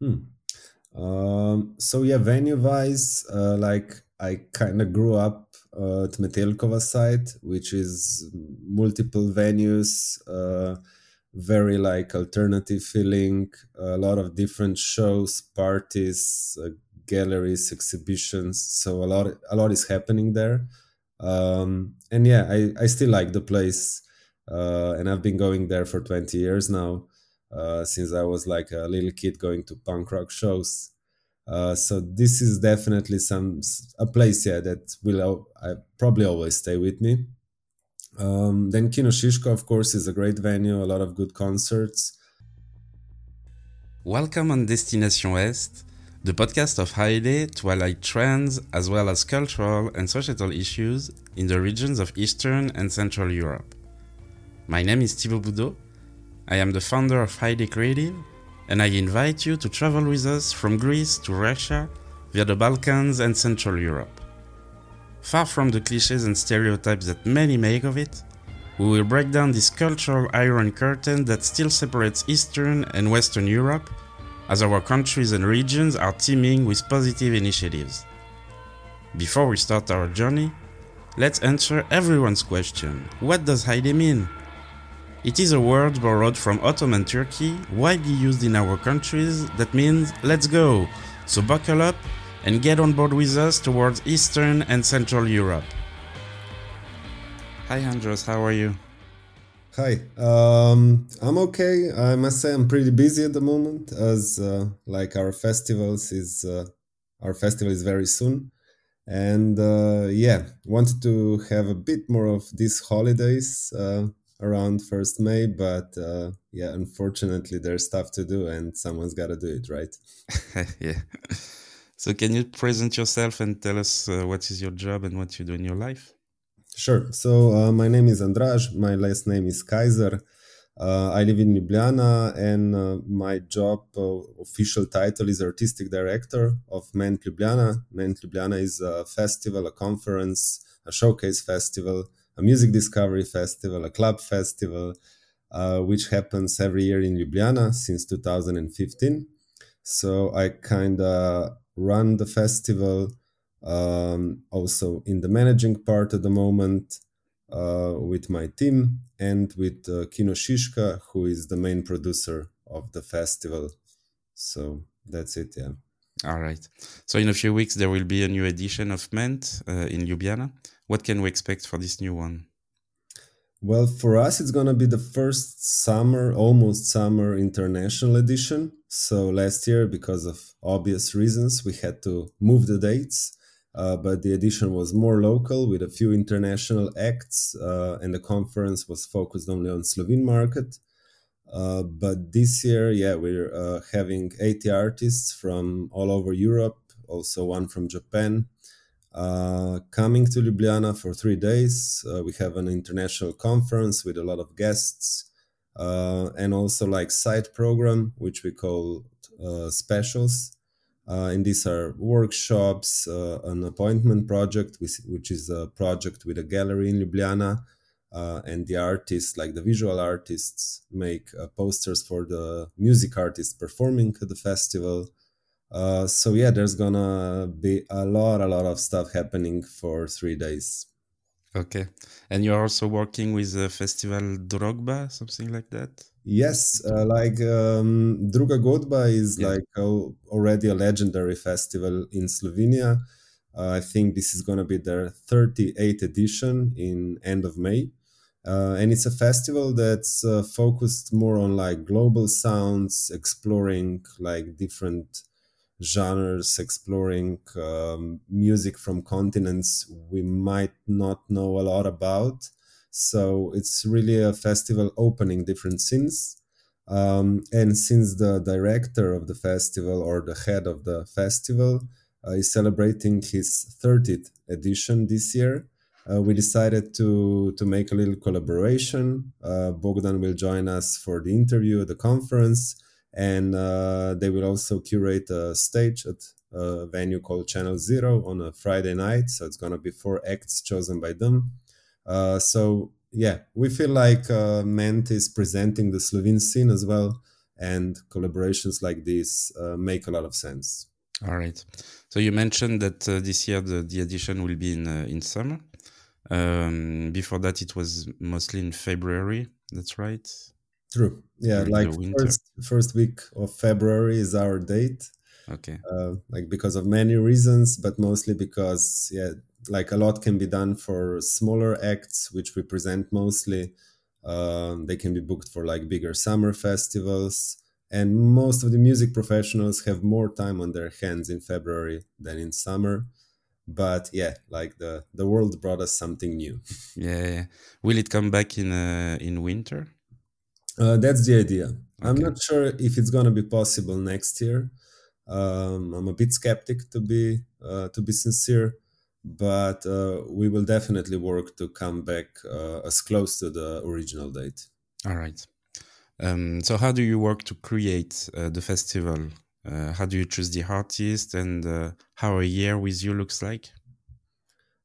Hmm. Um, so yeah, venue wise, uh, like I kind of grew up uh, at Metelkova site, which is multiple venues, uh, very like alternative feeling, a lot of different shows, parties, uh, galleries, exhibitions. So a lot, a lot is happening there. Um, and yeah, I, I still like the place, uh, and I've been going there for 20 years now uh, since I was like a little kid going to punk rock shows. Uh, so this is definitely some a place yeah that will I probably always stay with me. Um, then Kino Šiška, of course, is a great venue, a lot of good concerts. Welcome on Destination Est, the podcast of Haile to highlight trends as well as cultural and societal issues in the regions of Eastern and Central Europe. My name is Thibaut Boudot I am the founder of Haile Creative, and I invite you to travel with us from Greece to Russia via the Balkans and Central Europe. Far from the cliches and stereotypes that many make of it, we will break down this cultural iron curtain that still separates Eastern and Western Europe, as our countries and regions are teeming with positive initiatives. Before we start our journey, let's answer everyone's question What does Haile mean? It is a word borrowed from Ottoman Turkey, widely used in our countries, that means let's go. So buckle up and get on board with us towards Eastern and Central Europe. Hi Andraž, how are you? Hi, um, I'm okay. I must say I'm pretty busy at the moment, as uh, like our festivals is uh, our festival is very soon, and uh, yeah, wanted to have a bit more of these holidays uh, around first May, but uh, yeah, unfortunately, there's stuff to do, and someone's got to do it, right? yeah. So, can you present yourself and tell us uh, what is your job and what you do in your life? Sure. So, uh, my name is Andraž. My last name is Kaiser. Uh, I live in Ljubljana, and uh, my job uh, official title is artistic director of Ment Ljubljana. Ment Ljubljana is a festival, a conference, a showcase festival a music discovery festival, a club festival, uh, which happens every year in Ljubljana since 2015. So I kind of run the festival, um, also in the managing part at the moment uh, with my team and with uh, Kino Šiška, who is the main producer of the festival. So that's it, yeah. All right. So in a few weeks, there will be a new edition of Ment uh, in Ljubljana. What can we expect for this new one? Well, for us, it's going to be the first summer, almost summer international edition. So last year, because of obvious reasons, we had to move the dates. Uh, but the edition was more local with a few international acts, uh, and the conference was focused only on Slovene market. Uh, but this year, yeah, we're uh, having 80 artists from all over Europe, also one from Japan, uh, coming to Ljubljana for three days. Uh, we have an international conference with a lot of guests uh, and also like side program, which we call specials. And these are workshops, an appointment project, which, which, is a project with a gallery in Ljubljana. And the artists, like the visual artists, make posters for the music artists performing at the festival uh, so yeah, there's gonna be a lot, a lot of stuff happening for three days. Okay, and you're also working with the festival Drogba, something like that. Yes, uh, like um, Druga Godba is yeah. like a, already a legendary festival in Slovenia. Uh, I think this is gonna be their 38th edition in end of May. Uh, and it's a festival that's uh, focused more on like global sounds, exploring like different genres, exploring um, music from continents we might not know a lot about. So it's really a festival opening different scenes. Um, and since the director of the festival or the head of the festival uh, is celebrating his 30th edition this year, uh, we decided to to make a little collaboration. Uh, Bogdan will join us for the interview at the conference, and uh, they will also curate a stage at a venue called Channel Zero on a Friday night. So it's gonna be four acts chosen by them. Uh, so yeah, we feel like uh, Ment is presenting the Slovene scene as well, and collaborations like this uh, make a lot of sense. All right. So you mentioned that uh, this year the, the edition will be in in summer. Um, before that, it was mostly in February. That's right. True. Yeah, like first first week of February is our date. Okay. Uh, like because of many reasons, but mostly because yeah, like a lot can be done for smaller acts, which we present mostly. Uh, they can be booked for like bigger summer festivals, and most of the music professionals have more time on their hands in February than in summer. But yeah, like the the world brought us something new. yeah, yeah. Will it come back in uh, in winter? Uh, that's the idea. Okay. I'm not sure if it's gonna be possible next year. Um, I'm a bit skeptic to be uh, to be sincere, but uh, we will definitely work to come back uh, as close to the original date. All right. Um, so, how do you work to create uh, the festival? Uh, how do you choose the artist, and uh, how a year with you looks like?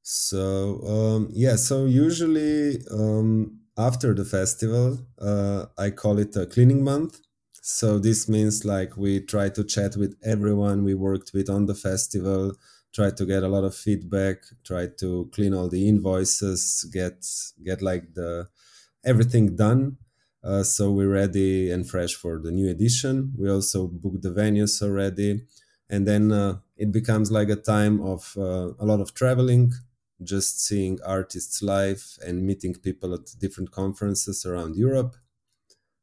So um, yeah, so usually um, after the festival, uh, I call it a cleaning month. So this means like we try to chat with everyone we worked with on the festival, try to get a lot of feedback, try to clean all the invoices, get get like the everything done. Uh, so we're ready and fresh for the new edition. We also booked the venues already, and then uh, it becomes like a time of uh, a lot of traveling, just seeing artists live and meeting people at different conferences around Europe.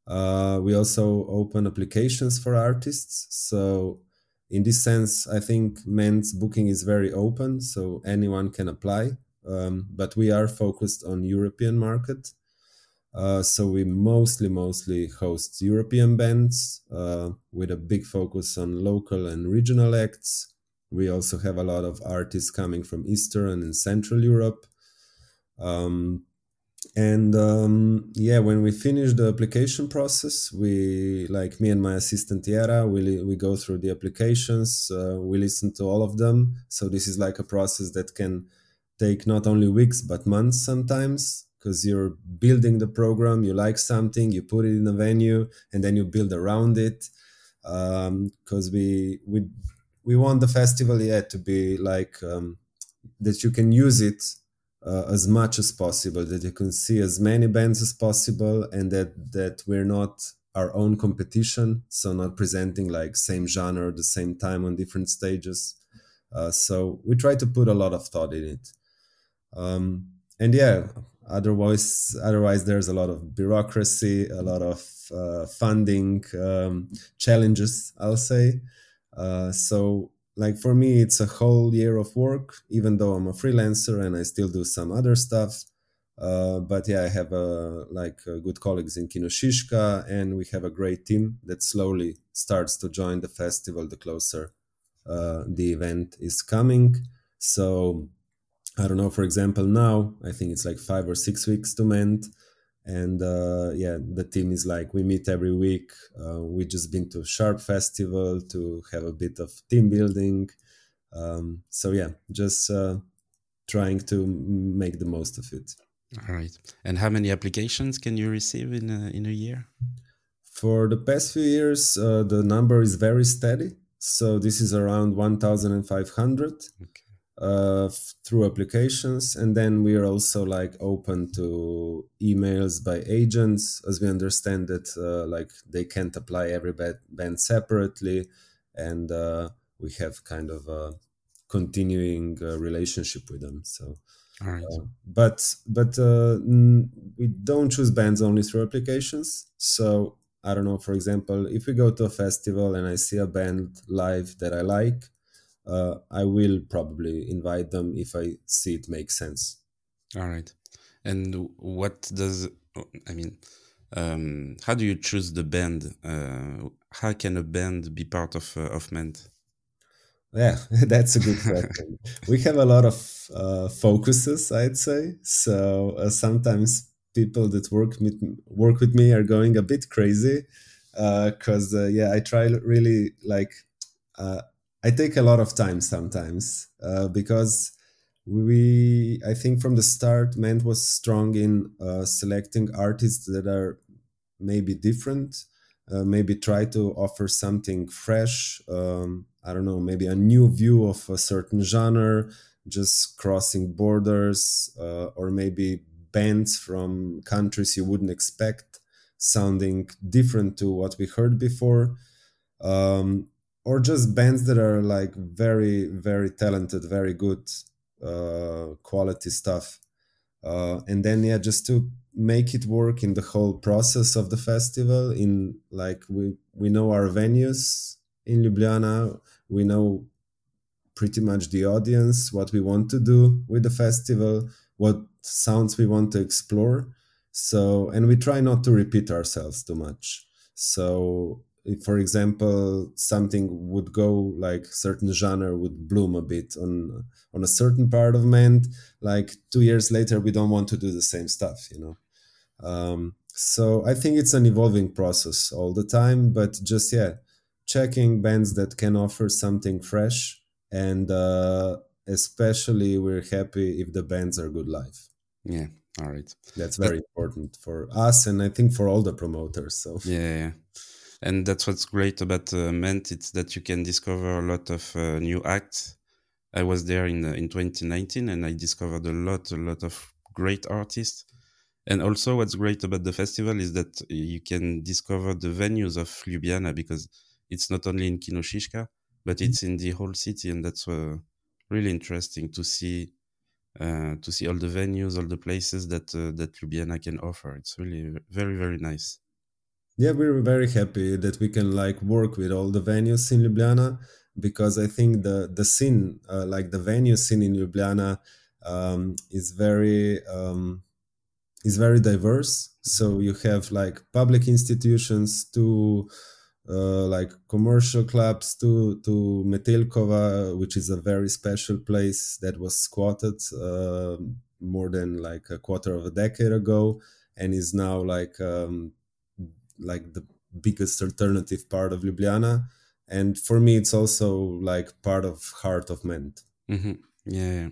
Uh, we also open applications for artists. So, in this sense, I think Ment's booking is very open, so anyone can apply. Um, but we are focused on European market. Uh, so we mostly mostly host European bands uh, with a big focus on local and regional acts we also have a lot of artists coming from Eastern and Central Europe. Um, and um, yeah, when we finish the application process, we like me and my assistant Tiara, we we go through the applications, uh, we listen to all of them. So this is like a process that can take not only weeks but months sometimes because you're building the program. You like something, you put it in a venue, and then you build around it. Because um, we we we want the festival yeah to be like um, that you can use it uh, as much as possible that you can see as many bands as possible and that that we're not our own competition so not presenting like same genre at the same time on different stages uh, so we try to put a lot of thought in it um, and yeah otherwise otherwise there's a lot of bureaucracy a lot of uh, funding um, challenges i'll say. Uh, so like for me it's a whole year of work even though i'm a freelancer and i still do some other stuff. Uh, but yeah i have uh, like uh, good colleagues in kino and we have a great team that slowly starts to join the festival the closer uh, the event is coming. So i don't know for example now i think it's like five or six weeks to Ment and uh, yeah the team is like we meet every week uh, we just been to Sharpe festival to have a bit of team building um, so yeah just uh, trying to make the most of it. All right. And how many applications can you receive in a, in a year? For the past few years uh, the number is very steady so this is around 1500 okay uh, through applications. And then we are also like open to emails by agents as we understand that uh, like they can't apply every band separately. And uh, we have kind of a continuing uh, relationship with them. So uh, but but uh, we don't choose bands only through applications. So i don't know for example if we go to a festival and i see a band live that i like uh, I will probably invite them if I see it makes sense. All right. And what does I mean? Um, how do you choose the band? Uh, how can a band be part of uh, of Ment? Yeah, that's a good question. we have a lot of uh, focuses, I'd say. So uh, sometimes people that work with work with me are going a bit crazy because uh, uh, yeah, I try really like uh, I take a lot of time sometimes uh, because we, I think from the start, Ment was strong in uh, selecting artists that are maybe different uh, maybe try to offer something fresh. Um, I don't know, maybe a new view of a certain genre, just crossing borders, uh, or maybe bands from countries you wouldn't expect sounding different to what we heard before. Um, or just bands that are like very, very talented, very good uh, quality stuff. Uh, and then, yeah, just to make it work in the whole process of the festival in like we we know our venues in Ljubljana. We know pretty much the audience what we want to do with the festival what sounds we want to explore. So and we try not to repeat ourselves too much. So if for example something would go like certain genre would bloom a bit on on a certain part of Ment like two years later we don't want to do the same stuff you know um, so I think it's an evolving process all the time, but just yeah, checking bands that can offer something fresh, and uh, especially we're happy if the bands are good live. Yeah, all right. That's very important for us, and I think for all the promoters. So yeah, yeah. And that's what's great about uh, Ment. It's that you can discover a lot of uh, new acts. I was there in in 2019, and I discovered a lot, a lot of great artists and also, what's great about the festival is that you can discover the venues of Ljubljana because it's not only in Kino Šiška, but mm-hmm. it's in the whole city, and that's uh, really interesting to see. Uh, to see all the venues, all the places that uh, that Ljubljana can offer, it's really very very nice. Yeah, we're very happy that we can like work with all the venues in Ljubljana because I think the the scene, uh, like the venue scene in Ljubljana, um, is very um, is very diverse. So you have like public institutions to uh, like commercial clubs to to Metelkova, which is a very special place that was squatted uh, more than like a quarter of a decade ago, and is now like um, like the biggest alternative part of Ljubljana. And for me, it's also like part of heart of Ment. Mm-hmm. Yeah.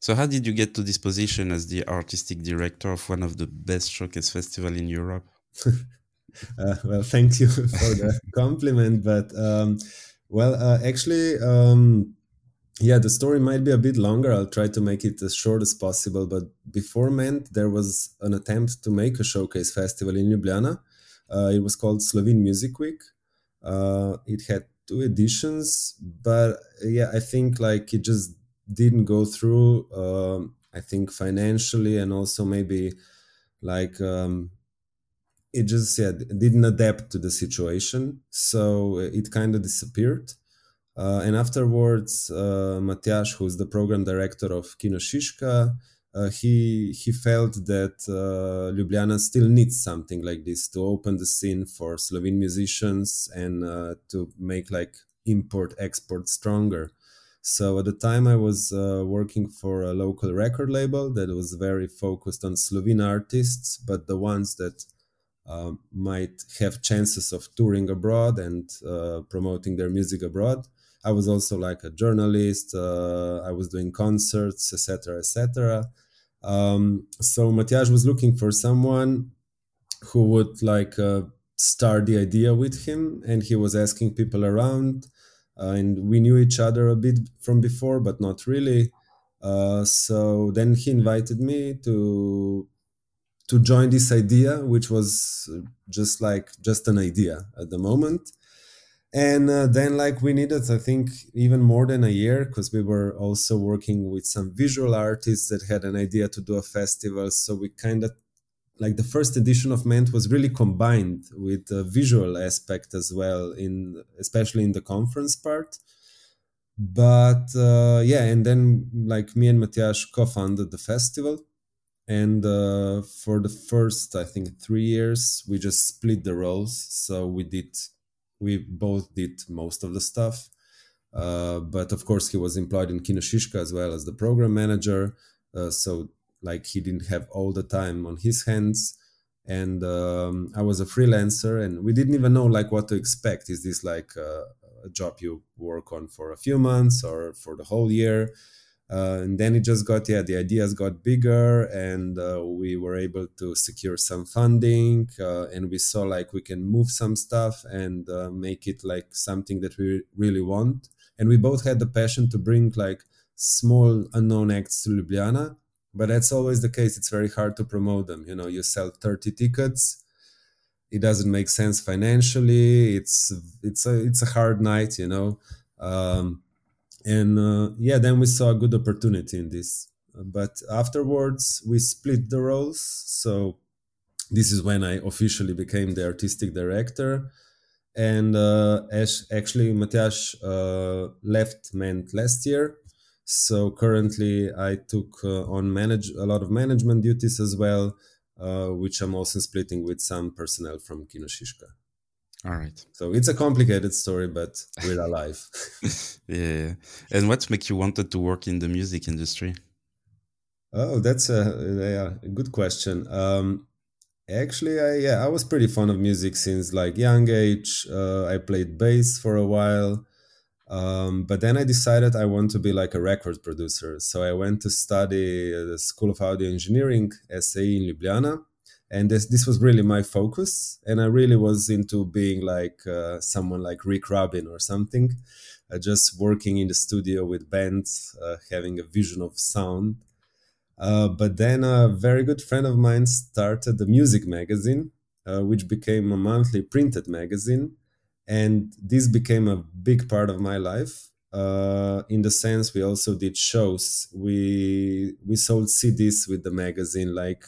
So, how did you get to this position as the artistic director of one of the best showcase festival in Europe? uh, well, thank you for the compliment, but um, well, uh, actually, um, yeah, the story might be a bit longer. I'll try to make it as short as possible. But before Ment, there was an attempt to make a showcase festival in Ljubljana. Uh, it was called Slovene Music Week. Uh, it had two editions, but yeah, I think like it just didn't go through um, i think financially and also maybe like um, it just yeah didn't adapt to the situation so it kind of disappeared uh, and afterwards uh, Matjaž, who's the program director of Kino Šiška, uh, he he felt that uh, Ljubljana still needs something like this to open the scene for Slovene musicians and uh, to make like import export stronger. So at the time, I was uh, working for a local record label that was very focused on Slovene artists, but the ones that uh, might have chances of touring abroad and uh, promoting their music abroad. I was also like a journalist. I was doing concerts, etc., etc. Um, so Matjaž was looking for someone who would like uh, start the idea with him, and he was asking people around uh, and we knew each other a bit from before, but not really. Uh, so then he invited me to to join this idea, which was just like just an idea at the moment. And uh, then, like, we needed, I think, even more than a year because we were also working with some visual artists that had an idea to do a festival. So we kind of like the first edition of Ment was really combined with the visual aspect as well in especially in the conference part. But uh, yeah and then like me and Matjaž co-founded the festival. And uh, for the first i think three years we just split the roles. So we did we both did most of the stuff. Uh, but of course he was employed in Kino Šiška as well as the program manager. Uh, so like he didn't have all the time on his hands. And um, i was a freelancer and we didn't even know like what to expect. Is this like a, a job you work on for a few months or for the whole year uh, and then it just got yeah the ideas got bigger and uh, we were able to secure some funding uh, and we saw like we can move some stuff and uh, make it like something that we really want. And we both had the passion to bring like small unknown acts to ljubljana but that's always the case. It's very hard to promote them. You know you sell 30 tickets. It doesn't make sense financially. It's it's a it's a hard night you know? Um, and uh, yeah then we saw a good opportunity in this. But afterwards we split the roles. So this is when i officially became the artistic director. And uh, actually Matjaž uh, left Ment last year. So currently i took uh, on manage a lot of management duties as well uh, which i'm also splitting with some personnel from kino Šiška. All right. So it's a complicated story, but we're alive. yeah. And what make you wanted to work in the music industry? Oh, that's a, yeah, a good question. Um, actually, I yeah, I was pretty fond of music since like young age. Uh, I played bass for a while, um, but then I decided I want to be like a record producer. So I went to study the School of Audio Engineering, SAE in Ljubljana and this this was really my focus. And i really was into being like uh, someone like rick rubin or something uh, just working in the studio with bands uh, having a vision of sound. Uh, but then a very good friend of mine started the music magazine uh, which became a monthly printed magazine. And this became a big part of my life uh, in the sense we also did shows. We we sold cds with the magazine like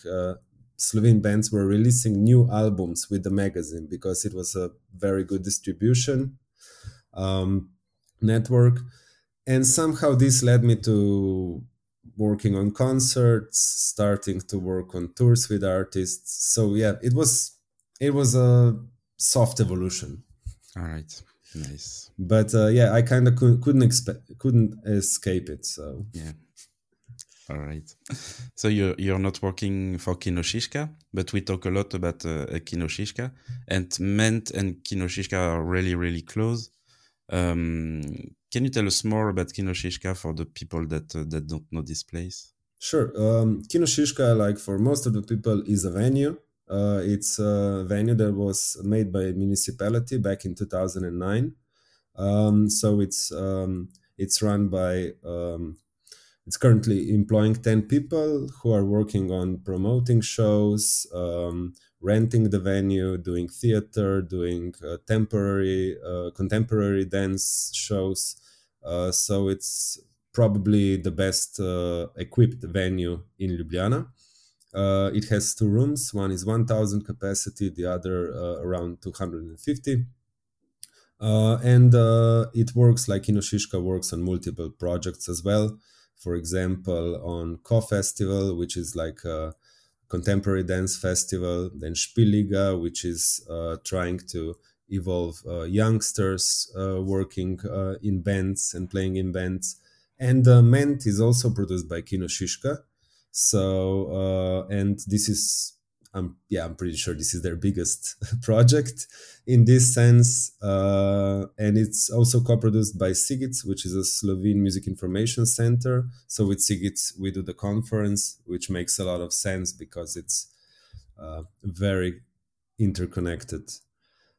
Slovene bands were releasing new albums with the magazine because it was a very good distribution um, network. And somehow this led me to working on concerts, starting to work on tours with artists. So yeah, it was it was a soft evolution. All right, nice. But uh, yeah, I kind of could, couldn't expect couldn't escape it. So yeah. All right. So you're you're not working for Kino Šiška, but we talk a lot about uh, Kino Šiška, and Ment and Kino Šiška are really really close. Um, can you tell us more about Kino Šiška for the people that uh, that don't know this place? Sure. Um, Kino Šiška, like for most of the people, is a venue. Uh, it's a venue that was made by a municipality back in 2009. Um, so it's um, it's run by um, it's currently employing 10 people who are working on promoting shows um, renting the venue doing theater doing uh, temporary uh, contemporary dance shows. Uh, so it's probably the best uh, equipped venue in ljubljana. Uh, it has two rooms. One is 1000 capacity the other uh, around 250 and it works like Kino Šiška works on multiple projects as well for example, on Co Festival, which is like a contemporary dance festival, then Špil liga, which is uh, trying to evolve uh, youngsters uh, working uh, in bands and playing in bands. And uh, Ment is also produced by Kino Šiška. So, uh, and this is I'm yeah, I'm pretty sure this is their biggest project in this sense, uh, and it's also co-produced by Sigic, which is a Slovene Music Information Center. So with Sigic, we do the conference, which makes a lot of sense because it's uh, very interconnected.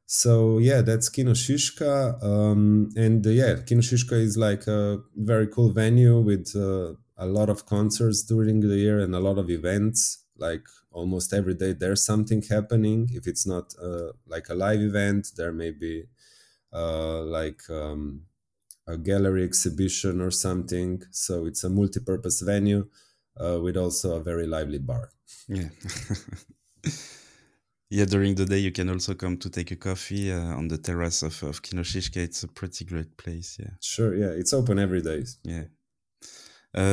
So yeah, that's Kino Šiška, um, and uh, yeah, Kino Šiška is like a very cool venue with uh, a lot of concerts during the year and a lot of events like almost every day there's something happening. If it's not uh, like a live event there may be uh, like um, a gallery exhibition or something. So it's a multi-purpose venue uh, with also a very lively bar. Yeah. Yeah during the day you can also come to take a coffee uh, on the terrace of, of Kino Šiška. it's a pretty great place yeah. Sure yeah it's open every day. Yeah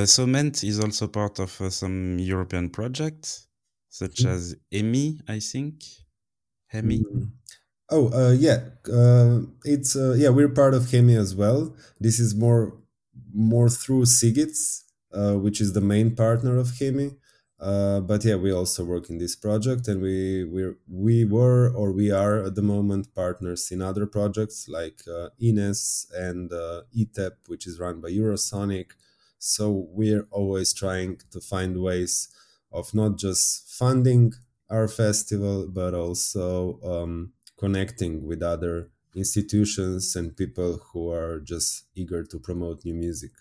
so Ment is also part of uh, some European projects, such mm. as EMI, I think. HEMI. Mm. Oh, uh, yeah. Uh, it's uh, yeah. We're part of HEMI as well. This is more more through Sigic, uh, which is the main partner of HEMI. but yeah, we also work in this project, and we we we were or we are at the moment partners in other projects like Ines and ETEP, which is run by Eurosonic So we're always trying to find ways of not just funding our festival, but also um, connecting with other institutions and people who are just eager to promote new music.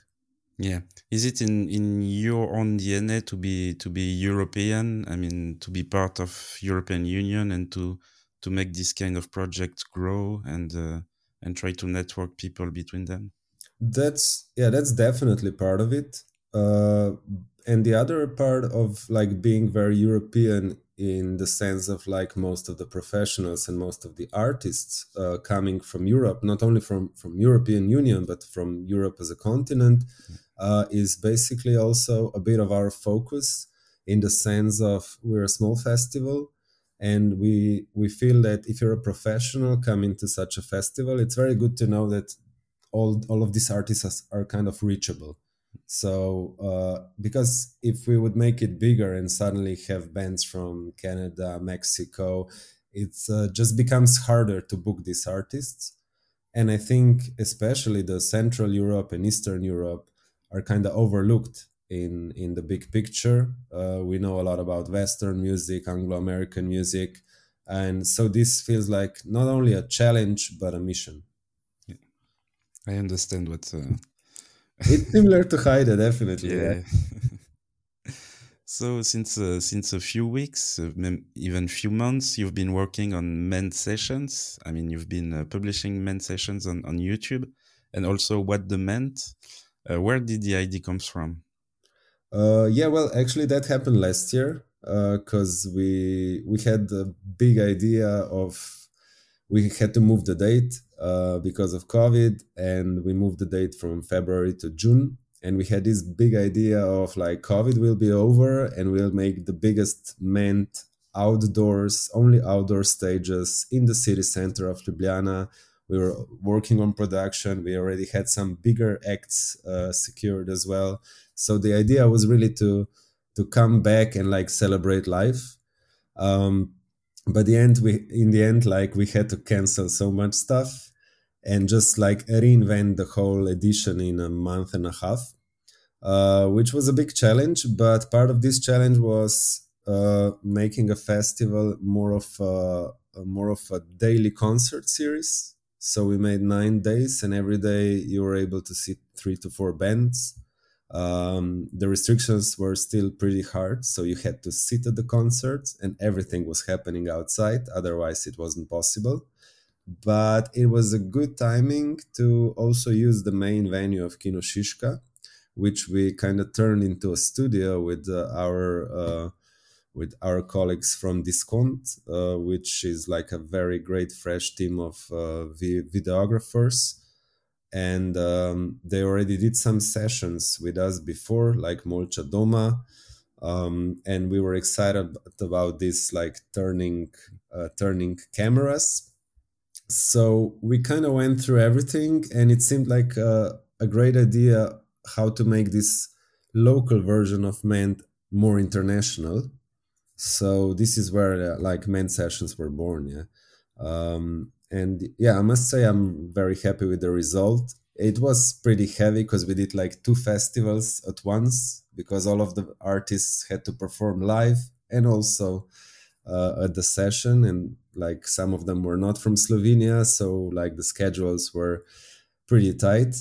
Yeah, is it in in your own DNA to be to be European? I mean, to be part of European Union and to to make this kind of project grow and uh, and try to network people between them. That's yeah, that's definitely part of it. Uh, and the other part of like being very European in the sense of like most of the professionals and most of the artists uh, coming from Europe, not only from from European Union but from Europe as a continent, uh, is basically also a bit of our focus in the sense of we're a small festival and we we feel that if you're a professional coming to such a festival it's very good to know that all all of these artists are kind of reachable so uh, because if we would make it bigger and suddenly have bands from canada mexico it uh, just becomes harder to book these artists and i think especially the central europe and eastern europe are kind of overlooked in in the big picture. Uh, we know a lot about Western music, Anglo American music, and so this feels like not only a challenge but a mission. I understand what. Uh... it's similar to Haida, definitely. Yeah. yeah. so since uh, since a few weeks, uh, even few months, you've been working on Ment sessions. I mean, you've been uh, publishing Ment sessions on on YouTube, and also what the Ment. Uh, where did the idea comes from? Uh, yeah, well, actually, that happened last year because we we had a big idea of we had to move the date uh, because of COVID, and we moved the date from February to June. And we had this big idea of like COVID will be over, and we'll make the biggest Ment outdoors, only outdoor stages in the city center of Ljubljana. We were working on production. We already had some bigger acts uh, secured as well so the idea was really to to come back and like celebrate life um but the end we in the end like we had to cancel so much stuff and just like reinvent the whole edition in a month and a half uh, which was a big challenge but part of this challenge was uh, making a festival more of a, more of a daily concert series. So we made nine days and every day you were able to see three to four bands. Um, the restrictions were still pretty hard so you had to sit at the concerts and everything was happening outside otherwise it wasn't possible but it was a good timing to also use the main venue of kino Šiška which we kind of turned into a studio with uh, our uh, with our colleagues from Diskont, uh, which is like a very great fresh team of uh, videographers. And um, they already did some sessions with us before like molcha doma um, and we were excited about this like turning uh, turning cameras so we kind of went through everything and it seemed like a, a great idea how to make this local version of Ment more international. So this is where uh, like Ment sessions were born yeah. Um, and yeah i must say i'm very happy with the result. It was pretty heavy because we did like two festivals at once because all of the artists had to perform live and also uh, at the session and like some of them were not from slovenia so like the schedules were pretty tight.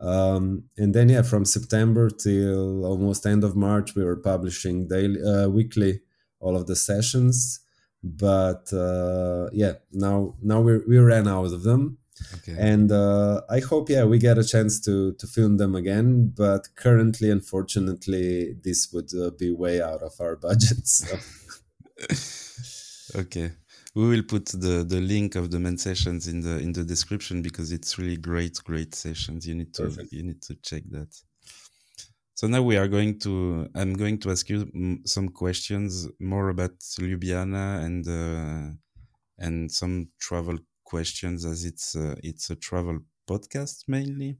Um, and then yeah from september till almost end of march we were publishing daily uh, weekly all of the sessions. But uh, yeah now now we we ran out of them. Okay. and uh, i hope yeah we get a chance to to film them again. But currently unfortunately this would uh, be way out of our budgets. So. okay we will put the the link of the Ment sessions in the in the description because it's really great great sessions you need to Perfect. you need to check that so now we are going to. I'm going to ask you some questions more about Ljubljana and uh, and some travel questions, as it's uh, it's a travel podcast mainly.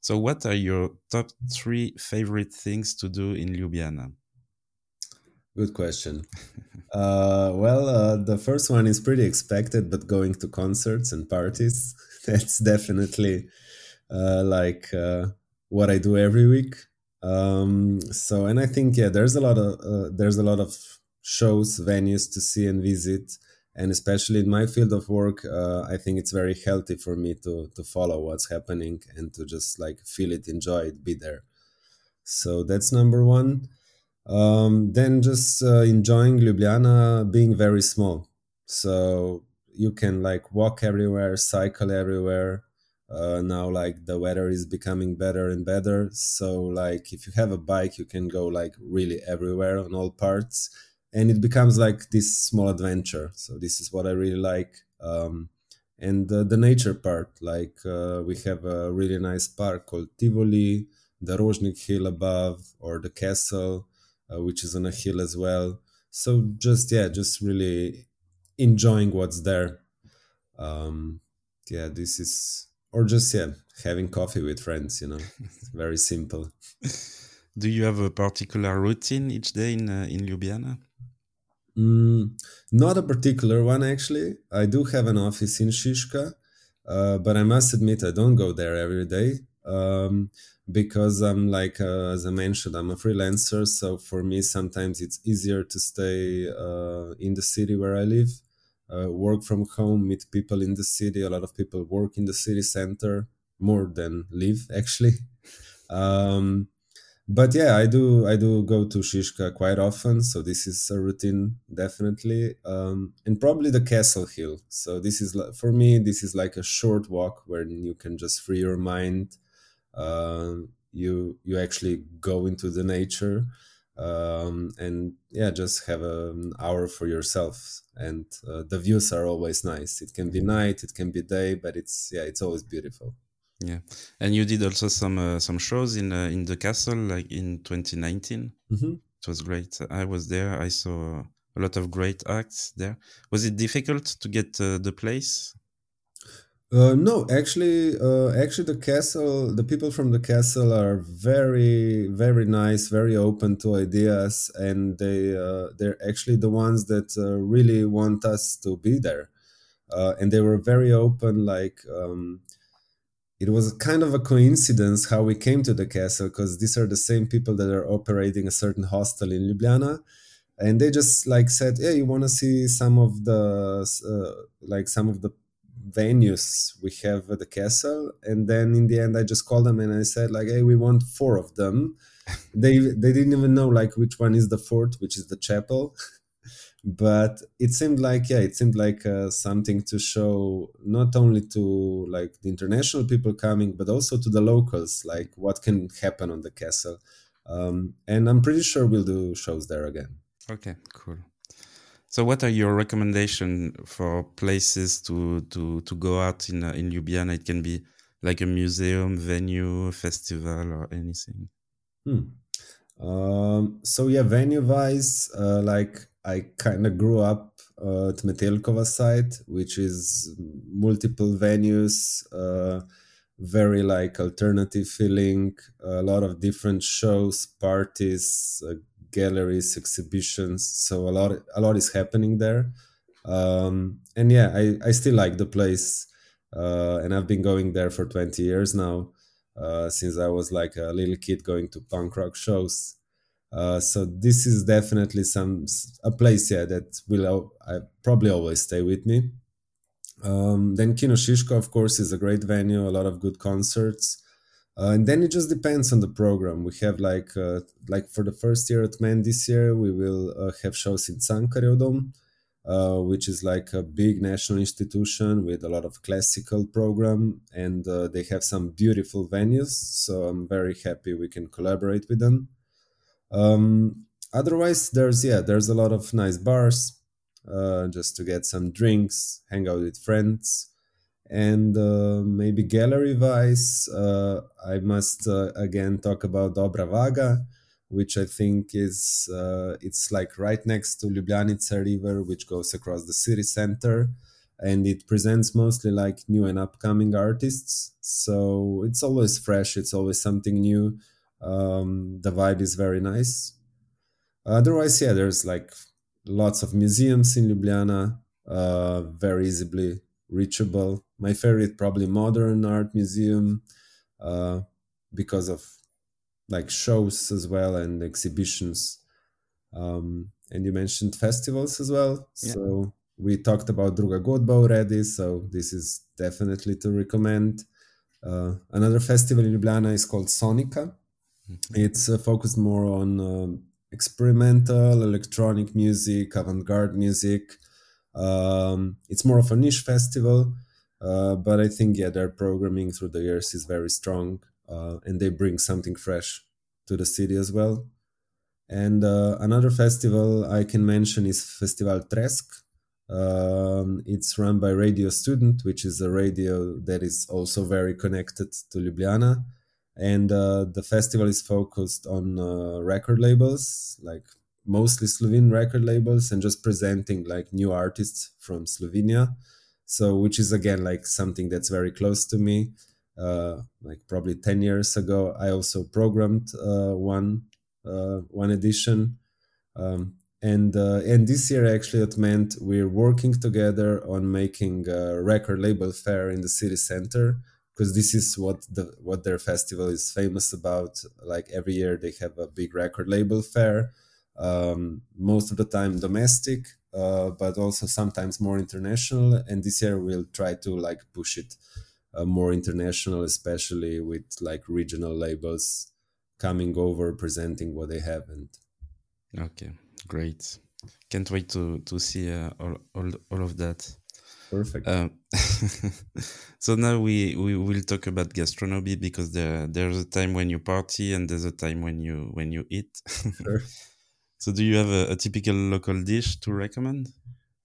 So, what are your top three favorite things to do in Ljubljana? Good question. uh, well, uh, the first one is pretty expected, but going to concerts and parties, that's definitely uh, like uh, what I do every week. Um, so, and I think yeah, there's a lot of uh, there's a lot of shows, venues to see and visit, and especially in my field of work, uh, I think it's very healthy for me to to follow what's happening and to just like feel it, enjoy it, be there. So that's number one. Um, then just uh, enjoying Ljubljana being very small. So you can like walk everywhere, cycle everywhere. Uh, now like the weather is becoming better and better. So like if you have a bike, you can go like really everywhere on all parts, and it becomes like this small adventure. So this is what I really like. Um, and uh, the nature part, like uh, we have a really nice park called Tivoli, the Rožnik Hill above, or the castle uh, which is on a hill as well. So just yeah, just really enjoying what's there. Um, yeah, this is or just yeah, having coffee with friends. You know, very simple. Do you have a particular routine each day in uh, in Ljubljana? Mm, not a particular one actually. I do have an office in Šiška, uh, but I must admit I don't go there every day. Um, because I'm like, uh, as I mentioned, I'm a freelancer. So for me, sometimes it's easier to stay uh, in the city where I live, uh, work from home, meet people in the city. A lot of people work in the city center more than live, actually. Um, but yeah, I do. I do go to Šiška quite often, so this is a routine definitely, um, and probably the Castle Hill. So this is for me. This is like a short walk where you can just free your mind um, you you actually go into the nature um, and yeah just have an hour for yourself. And uh, the views are always nice. It can be night it can be day but it's yeah it's always beautiful. Yeah. And you did also some uh, some shows in uh, in the castle like in 2019 mm-hmm. it was great. I was there. I saw a lot of great acts there. Was it difficult to get uh, the place uh, no, actually, uh, actually, the castle, the people from the castle are very, very nice, very open to ideas, and they uh, they're actually the ones that uh, really want us to be there, uh, and they were very open. Like, um, it was kind of a coincidence how we came to the castle because these are the same people that are operating a certain hostel in Ljubljana and they just like said hey you want to see some of the uh, like some of the venues we have at the castle and then in the end i just called them and i said like hey we want four of them. They they didn't even know like which one is the fourth which is the chapel. But it seemed like yeah it seemed like uh, something to show not only to like the international people coming but also to the locals like what can happen on the castle. Um, and i'm pretty sure we'll do shows there again. Okay cool so, what are your recommendations for places to to to go out in uh, in Ljubljana? It can be like a museum, venue, festival, or anything. Hmm. Um, so yeah, venue wise, uh, like I kind of grew up uh, at Metelkova site, which is multiple venues, uh, very like alternative feeling, a lot of different shows, parties, uh, galleries, exhibitions. So a lot, a lot is happening there. Um, and yeah, I, I still like the place. Uh, and I've been going there for 20 years now, uh, since I was like a little kid going to punk rock shows. Uh, so this is definitely some a place, yeah, that will I probably always stay with me. Um, then Kino Šiška, of course, is a great venue, a lot of good concerts. Uh, and then it just depends on the program. We have like uh, like for the first year at Ment this year, we will uh, have shows in Cankarjev Dom, uh, which is like a big national institution with a lot of classical program, and uh, they have some beautiful venues. So I'm very happy we can collaborate with them. Um, otherwise, there's yeah, there's a lot of nice bars, uh, just to get some drinks, hang out with friends and uh, maybe gallery wise uh, i must uh, again talk about dobra vaga which i think is uh, it's like right next to ljubljanica river which goes across the city center. And it presents mostly like new and upcoming artists. So it's always fresh it's always something new. Um, the vibe is very nice. Otherwise yeah there's like lots of museums in ljubljana uh, very easily reachable. My favorite, probably modern art museum, uh, because of like shows as well and exhibitions. Um, and you mentioned festivals as well. Yeah. So we talked about Druga Godba already. So this is definitely to recommend. Uh, another festival in Ljubljana is called Sonica. Mm-hmm. It's uh, focused more on uh, experimental electronic music, avant-garde music. Um, it's more of a niche festival, uh, but I think yeah, their programming through the years is very strong, uh, and they bring something fresh to the city as well. And uh, another festival I can mention is Festival Tresk. Um, it's run by Radio Student, which is a radio that is also very connected to Ljubljana. And uh, the festival is focused on uh, record labels, like mostly Slovene record labels, and just presenting like new artists from Slovenia. So, which is again like something that's very close to me. Uh, like probably 10 years ago, I also programmed uh, one uh, one edition. Um, and uh, and this year actually it Ment we're working together on making a record label fair in the city center because this is what the what their festival is famous about like every year they have a big record label fair um, most of the time domestic uh, but also sometimes more international. And this year we'll try to like push it uh, more international especially with like regional labels coming over presenting what they have and okay great. Can't wait to to see uh, all, all all of that. Perfect. Uh, so now we we will talk about gastronomy because there there's a time when you party and there's a time when you when you eat. Sure. So do you have a, a typical local dish to recommend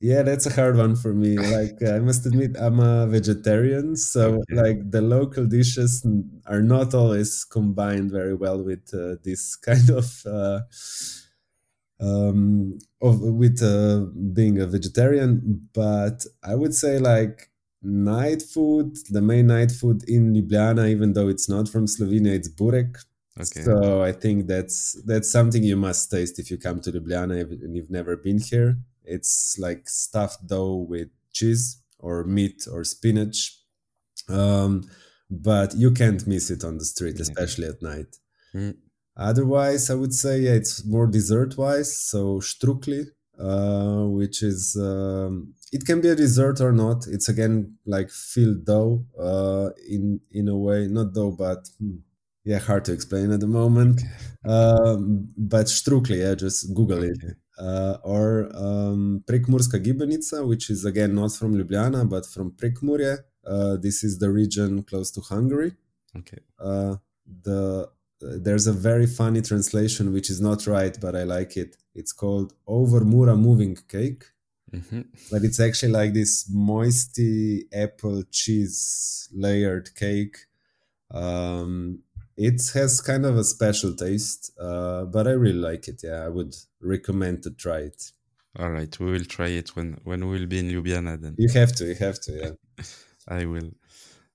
yeah, that's a hard one for me. Like I must admit, I'm a vegetarian, so okay. like the local dishes are not always combined very well with uh, this kind of uh, um, of with uh, being a vegetarian. But I would say like night food, the main night food in Ljubljana, even though it's not from Slovenia, it's burek. Okay. So I think that's that's something you must taste if you come to Ljubljana and you've never been here. It's like stuffed dough with cheese or meat or spinach. Um, but you can't miss it on the street, mm-hmm. especially at night. Mm. Otherwise, I would say yeah, it's more dessert wise. So štruklji, uh, which is um, it can be a dessert or not. It's again like filled dough uh, in in a way, not dough, but hmm, yeah, hard to explain at the moment. Um, but štruklji, yeah, just Google it uh, or um, Prekmurska gibanica, which is again not from Ljubljana but from Prekmurje. Uh, this is the region close to Hungary. Okay. Uh, the there's a very funny translation which is not right, but I like it. It's called Over Mura Moving Cake. Mm-hmm. But it's actually like this moisty apple cheese layered cake. Um, it has kind of a special taste, uh, but I really like it. Yeah, I would recommend to try it. All right, we will try it when when we'll be in Ljubljana. Then you have to, you have to. Yeah, I will.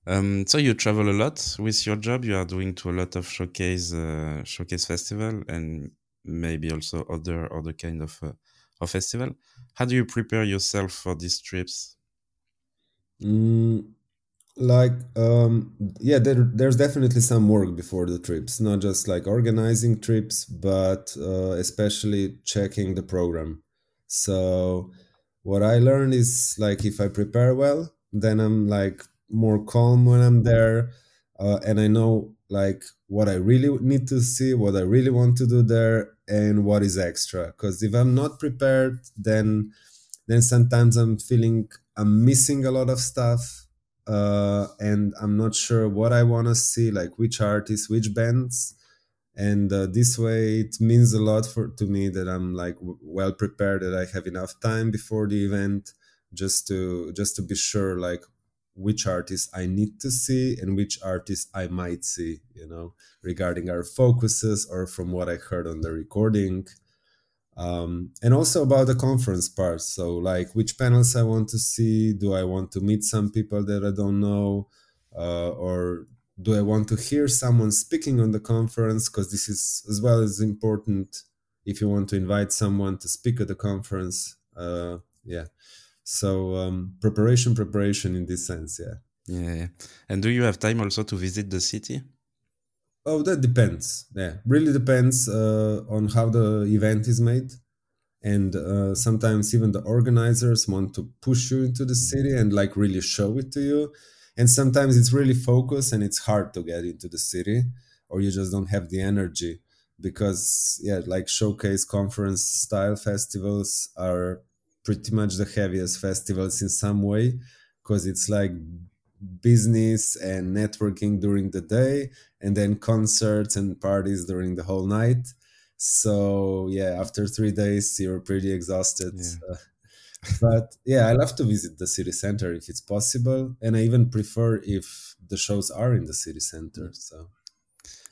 Um, so you travel a lot with your job. You are doing to a lot of showcase uh, showcase festival and maybe also other other kind of uh, of festival. How do you prepare yourself for these trips? Mm, like um yeah there, there's definitely some work before the trips not just like organizing trips but uh, especially checking the program. So what i learned is like if i prepare well then i'm like more calm when i'm there uh, and i know like what i really need to see what i really want to do there and what is extra. Because if i'm not prepared then then sometimes i'm feeling i'm missing a lot of stuff uh, and I'm not sure what I want to see, like which artists, which bands. And uh, this way, it means a lot for to me that I'm like w- well prepared, that I have enough time before the event, just to just to be sure, like which artists I need to see and which artists I might see, you know, regarding our focuses or from what I heard on the recording um, and also about the conference part. So like which panels i want to see? Do i want to meet some people that i don't know? Uh, or do i want to hear someone speaking on the conference? Because this is as well as important if you want to invite someone to speak at the conference. Uh, yeah. So um, preparation preparation in this sense yeah yeah. And do you have time also to visit the city Oh, that depends. Yeah, really depends uh, on how the event is made, and uh, sometimes even the organizers want to push you into the city and like really show it to you, and sometimes it's really focused and it's hard to get into the city, or you just don't have the energy because yeah, like showcase conference style festivals are pretty much the heaviest festivals in some way because it's like business and networking during the day and then concerts and parties during the whole night so yeah after three days you're pretty exhausted Yeah. but yeah i love to visit the city center if it's possible and i even prefer if the shows are in the city center so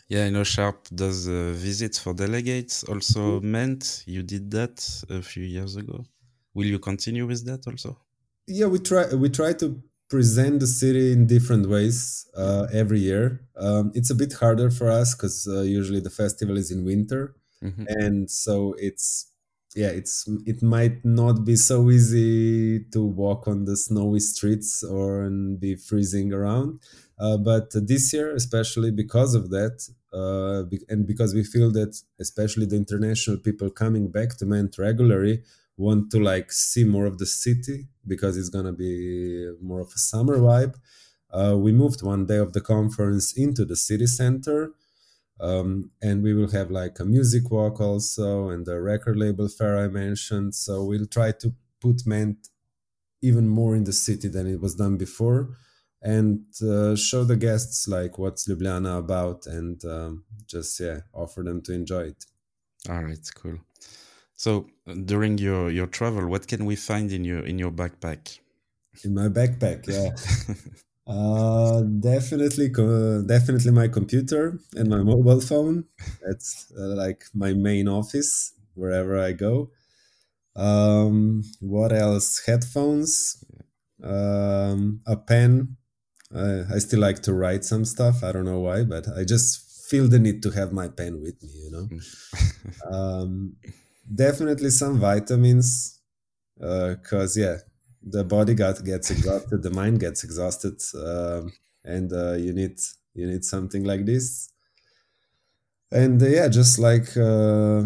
Yeah, I know Sharpe does uh, visits for delegates. Also, Mm-hmm. Ment you did that a few years ago. Will you continue with that also? yeah we try we try to present the city in different ways uh, every year. Um, it's a bit harder for us because uh, usually the festival is in winter. Mhm. and so it's yeah it's it might not be so easy to walk on the snowy streets or and be freezing around. Uh, but this year especially because of that uh, be- and because we feel that especially the international people coming back to Ment regularly want to like see more of the city because it's gonna be more of a summer vibe. Uh, we moved one day of the conference into the city center um, and we will have like a music walk also and the record label fair i mentioned. So we'll try to put Ment even more in the city than it was done before and uh, show the guests like what's ljubljana about and um, just yeah offer them to enjoy it. All right, cool. So during your your travel, what can we find in your in your backpack? in my backpack yeah. Uh, definitely co- definitely my computer and my mobile phone. That's uh, like my main office wherever i go. Um, what else? Headphones um, a pen. Uh, i still like to write some stuff. I don't know why but i just feel the need to have my pen with me you know? Um, definitely some vitamins because yeah the body got, gets exhausted the mind gets exhausted um, and uh, you need you need something like this. And uh, yeah just like uh,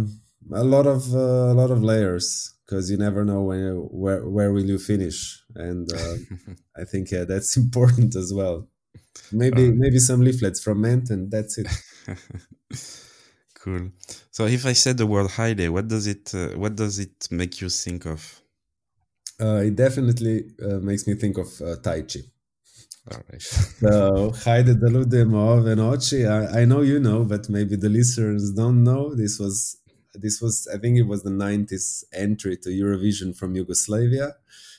a lot of uh, a lot of layers because you never know when where where will you finish. And uh, i think yeah that's important as well. Maybe Uh. maybe some leaflets from Ment and that's it cool. So if I said the word Haide, what does it uh, what does it make you think of? uh, it definitely uh, makes me think of uh, Tajči All right. So, Haide Delude Moavenoci, I, I know you know, but maybe the listeners don't know. This was, this was, I think it was the 90s entry to Eurovision from Yugoslavia.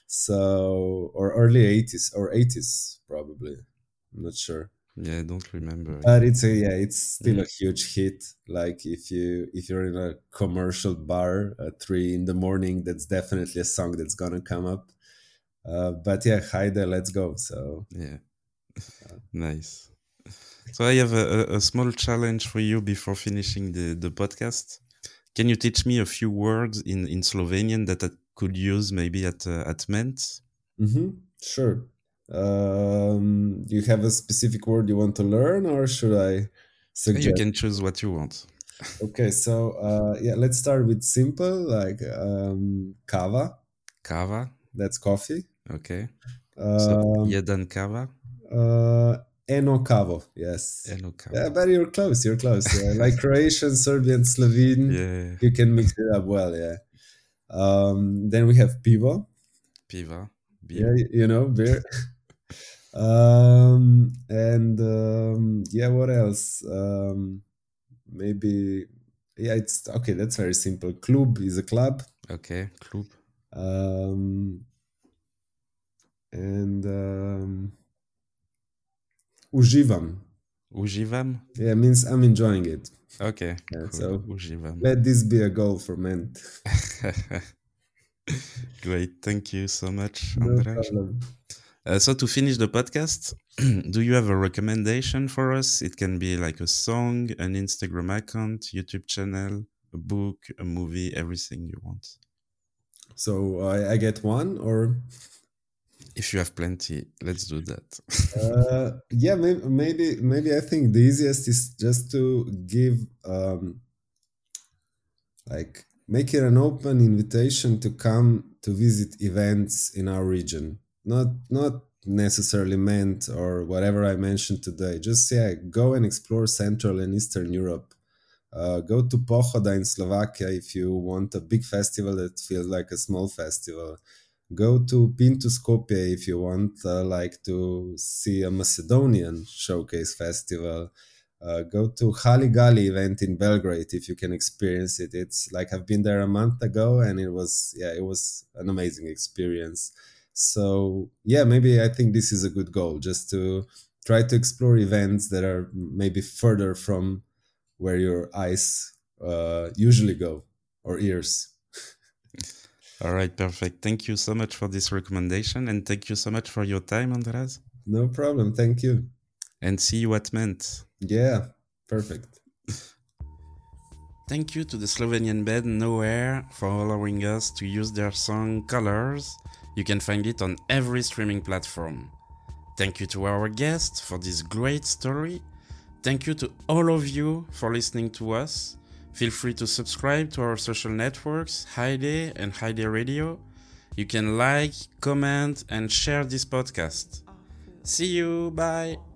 So, or early 80s, or 80s, probably. I'm not sure. Yeah, I don't remember. But it's a, yeah, it's still a huge hit. Like if you if you're in a commercial bar at three in the morning, that's definitely a song that's gonna come up. Uh, but yeah, Haide, let's go. So Yeah. nice. So I have a, a, a small challenge for you before finishing the, the podcast. Can you teach me a few words in, in Slovenian that I could use maybe at uh, at Ment? Mm-hmm. Sure. Um, do you have a specific word you want to learn, or should I suggest? You can choose what you want. Okay, so uh, yeah, let's start with simple, like um, kava. Kava. That's coffee. Okay. So Um, jeden kava. uh, eno kavo. Yes. Eno kava. Yeah, but you're close. You're close. Yeah. like Croatian, Serbian, Slovene. Yeah. You can mix it up well. Yeah. Um, then we have pivo. Piva. Yeah, Beer. you know, beer. um, and um, yeah, what else? Um, maybe yeah, it's okay. That's very simple. Klub is a club. Okay. Klub. Um, and um, uživam. Uživam. Yeah, means I'm enjoying it. Okay. Yeah, cool. so Uživam. let this be a goal for Ment. Great. Thank you so much, No. Uh, so to finish the podcast, do you have a recommendation for us? It can be like a song, an Instagram account, YouTube channel, a book, a movie, everything you want. So I, I get one, or If you have plenty, let's do that. uh, yeah, maybe, maybe, maybe I think the easiest is just to give, um, like, make it an open invitation to come to visit events in our region. Not, not necessarily Ment or whatever I mentioned today. Just yeah, go and explore Central and Eastern Europe. Uh, go to Pohoda in Slovakia if you want a big festival that feels like a small festival. Go to Pintu Skopje if you want uh, like to see a Macedonian showcase festival. Uh, go to Haligali event in Belgrade if you can experience it. It's like I've been there a month ago and it was yeah it was an amazing experience. So yeah, maybe I think this is a good goal just to try to explore events that are maybe further from where your eyes uh, usually go or ears. All right, perfect. Thank you so much for this recommendation and thank you so much for your time, Andraž. No problem. Thank you. And see you at Ment. Yeah, perfect. Thank you to the Slovenian band Nowhere for allowing us to use their song Colors. You can find it on every streaming platform. Thank you to our guest for this great story Thank you to all of you for listening to us. Feel free to subscribe to our social networks, Haide and Haide Radio. You can like, comment, and share this podcast. Oh, See you. Bye.